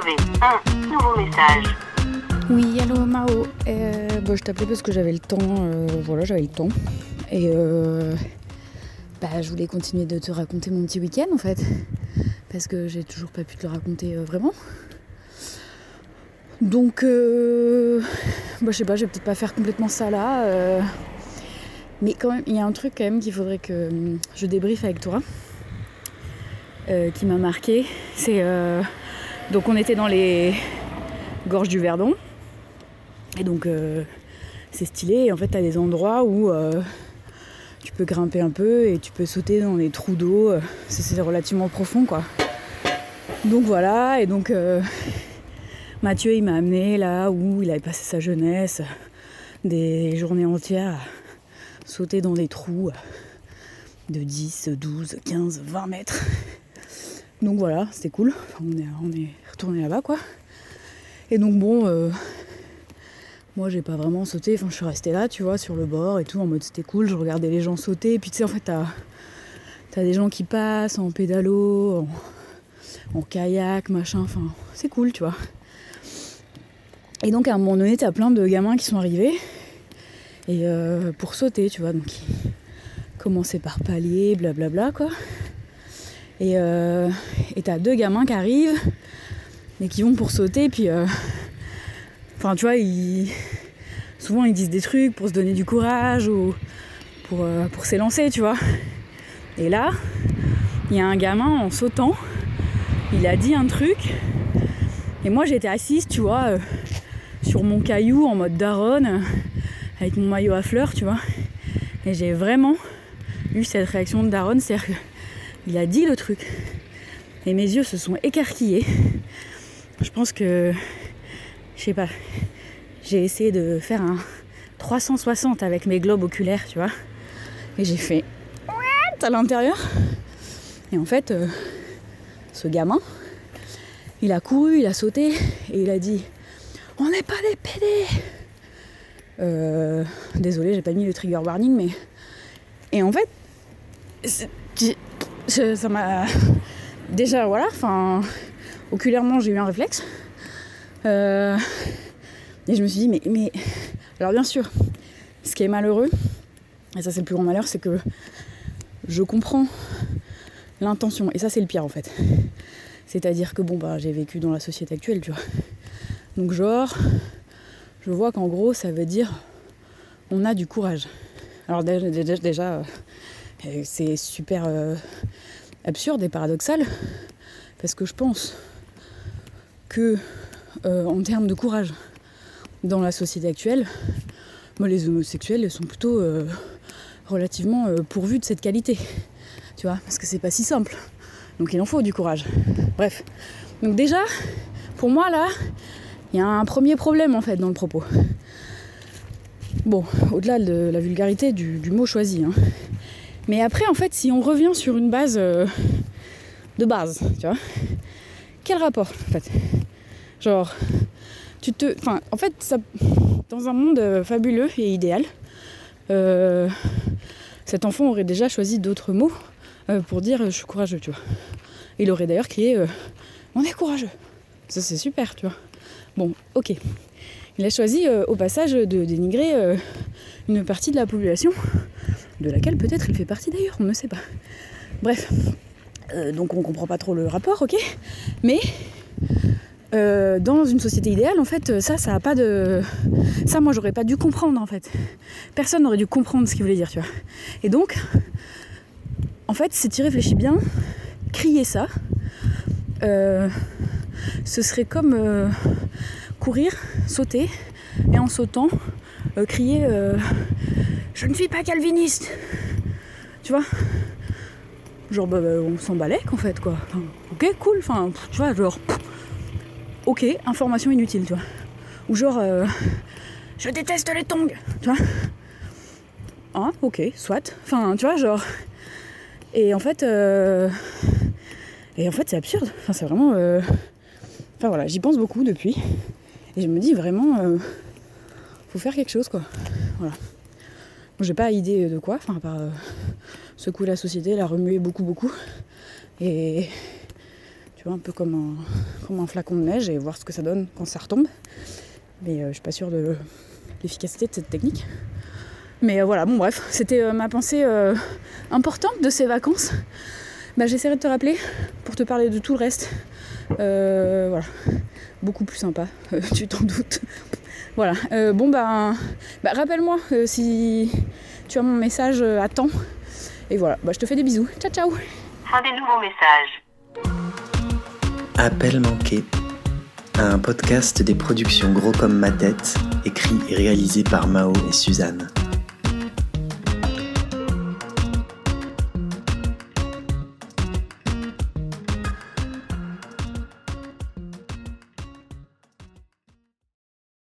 un nouveau message. Oui, allô Mao. Euh, je t'appelais parce que j'avais le temps. euh, voilà, j'avais le temps. Et euh, bah, je voulais continuer de te raconter mon petit week-end en fait. Parce que j'ai toujours pas pu te le raconter vraiment. Donc, bah, je sais pas, je vais peut-être pas faire complètement ça là. mais quand même, il y a un truc quand même qu'il faudrait que je débriefe avec toi. qui m'a marqué. C'est. Donc, on était dans les gorges du Verdon. Et donc euh, c'est stylé. En fait, t'as des endroits où euh, tu peux grimper un peu et tu peux sauter dans des trous d'eau. Euh, C'est relativement profond, quoi. Donc voilà. Et donc Mathieu, il m'a amené là où il avait passé sa jeunesse, des journées entières à sauter dans des trous de 10, 12, 15, 20 mètres. Donc voilà, c'était cool. On est, retourné là-bas, quoi. Et donc bon. euh, moi, j'ai pas vraiment sauté. Enfin, je suis restée là, tu vois, sur le bord et tout, en mode c'était cool. Je regardais les gens sauter. Et puis, tu sais, en fait, t'as as des gens qui passent en pédalo, en, en kayak, machin. Enfin, c'est cool, tu vois. Et donc, à un moment donné, t'as plein de gamins qui sont arrivés. Et euh, pour sauter, tu vois. Donc, ils commençaient par palier, blablabla, quoi. Et euh, et t'as deux gamins qui arrivent, mais qui vont pour sauter. Puis. euh, Enfin, tu vois, souvent ils disent des trucs pour se donner du courage ou pour, euh, pour s'élancer, tu vois. Et là, il y a un gamin en sautant, il a dit un truc, et moi j'étais assise, tu vois, sur mon caillou en mode daronne, avec mon maillot à fleurs, tu vois. Et j'ai vraiment eu cette réaction de daronne, c'est-à-dire qu'il a dit le truc. Et mes yeux se sont écarquillés. Je pense que je sais pas, j'ai essayé de faire un 360 avec mes globes oculaires, tu vois. Et j'ai fait What à l'intérieur. Et en fait, euh, ce gamin, il a couru, il a sauté et il a dit On n'est pas des PD euh, Désolé, j'ai pas mis le trigger warning, mais. Et en fait, ça m'a. Déjà, voilà, enfin, oculairement, j'ai eu un réflexe. Euh, et je me suis dit, mais, mais. Alors, bien sûr, ce qui est malheureux, et ça, c'est le plus grand malheur, c'est que je comprends l'intention. Et ça, c'est le pire, en fait. C'est-à-dire que, bon, bah, j'ai vécu dans la société actuelle, tu vois. Donc, genre, je vois qu'en gros, ça veut dire on a du courage. Alors, déjà, euh, c'est super euh, absurde et paradoxal, parce que je pense que euh, en termes de courage dans la société actuelle, moi, les homosexuels sont plutôt euh, relativement pourvus de cette qualité. Tu vois, parce que c'est pas si simple. Donc il en faut du courage. Bref. Donc déjà, pour moi là, il y a un premier problème en fait dans le propos. Bon, au-delà de la vulgarité du, du mot choisi. hein. Mais après, en fait, si on revient sur une base euh, de base, tu vois, quel rapport en fait? Genre, tu te. Enfin, en fait, dans un monde euh, fabuleux et idéal, euh, cet enfant aurait déjà choisi d'autres mots pour dire je suis courageux, tu vois. Il aurait d'ailleurs crié on est courageux. Ça, c'est super, tu vois. Bon, ok. Il a choisi au passage de dénigrer une partie de la population, de laquelle peut-être il fait partie d'ailleurs, on ne sait pas. Bref. Euh, donc on comprend pas trop le rapport, ok Mais euh, dans une société idéale, en fait, ça, ça a pas de. Ça, moi, j'aurais pas dû comprendre, en fait. Personne n'aurait dû comprendre ce qu'il voulait dire, tu vois. Et donc, en fait, si tu réfléchis bien, crier ça, euh, ce serait comme euh, courir, sauter, et en sautant, euh, crier euh, Je ne suis pas calviniste Tu vois? Genre, bah, bah, on s'en balèque, en fait, quoi. Ok, cool, enfin, tu vois, genre. ok, information inutile, tu vois. Ou genre, euh, je déteste les tongs, tu vois. Ah, ok, soit. Enfin, tu vois, genre. Et en fait, euh, et en fait, c'est absurde. Enfin, c'est vraiment. euh, Enfin voilà, j'y pense beaucoup depuis. Et je me dis vraiment, euh, faut faire quelque chose, quoi. Voilà. J'ai pas idée de quoi, enfin, à part euh, secouer la société, la remuer beaucoup, beaucoup. Et Tu vois, un peu comme un, flacon de neige et voir ce que ça donne quand ça retombe. Mais je suis pas sûre de l'efficacité de cette technique. Mais voilà, bon bref, c'était ma pensée importante de ces vacances. Bah, j'essaierai de te rappeler pour te parler de tout le reste. Voilà, beaucoup plus sympa, tu t'en doutes. Voilà, bon bah, bah rappelle-moi si tu as mon message à temps. Et voilà, bah, je te fais des bisous. Ciao ciao Fin des nouveaux messages. Appel manqué. Un podcast des productions Gros comme ma tête, écrit et réalisé par Mao et Suzanne.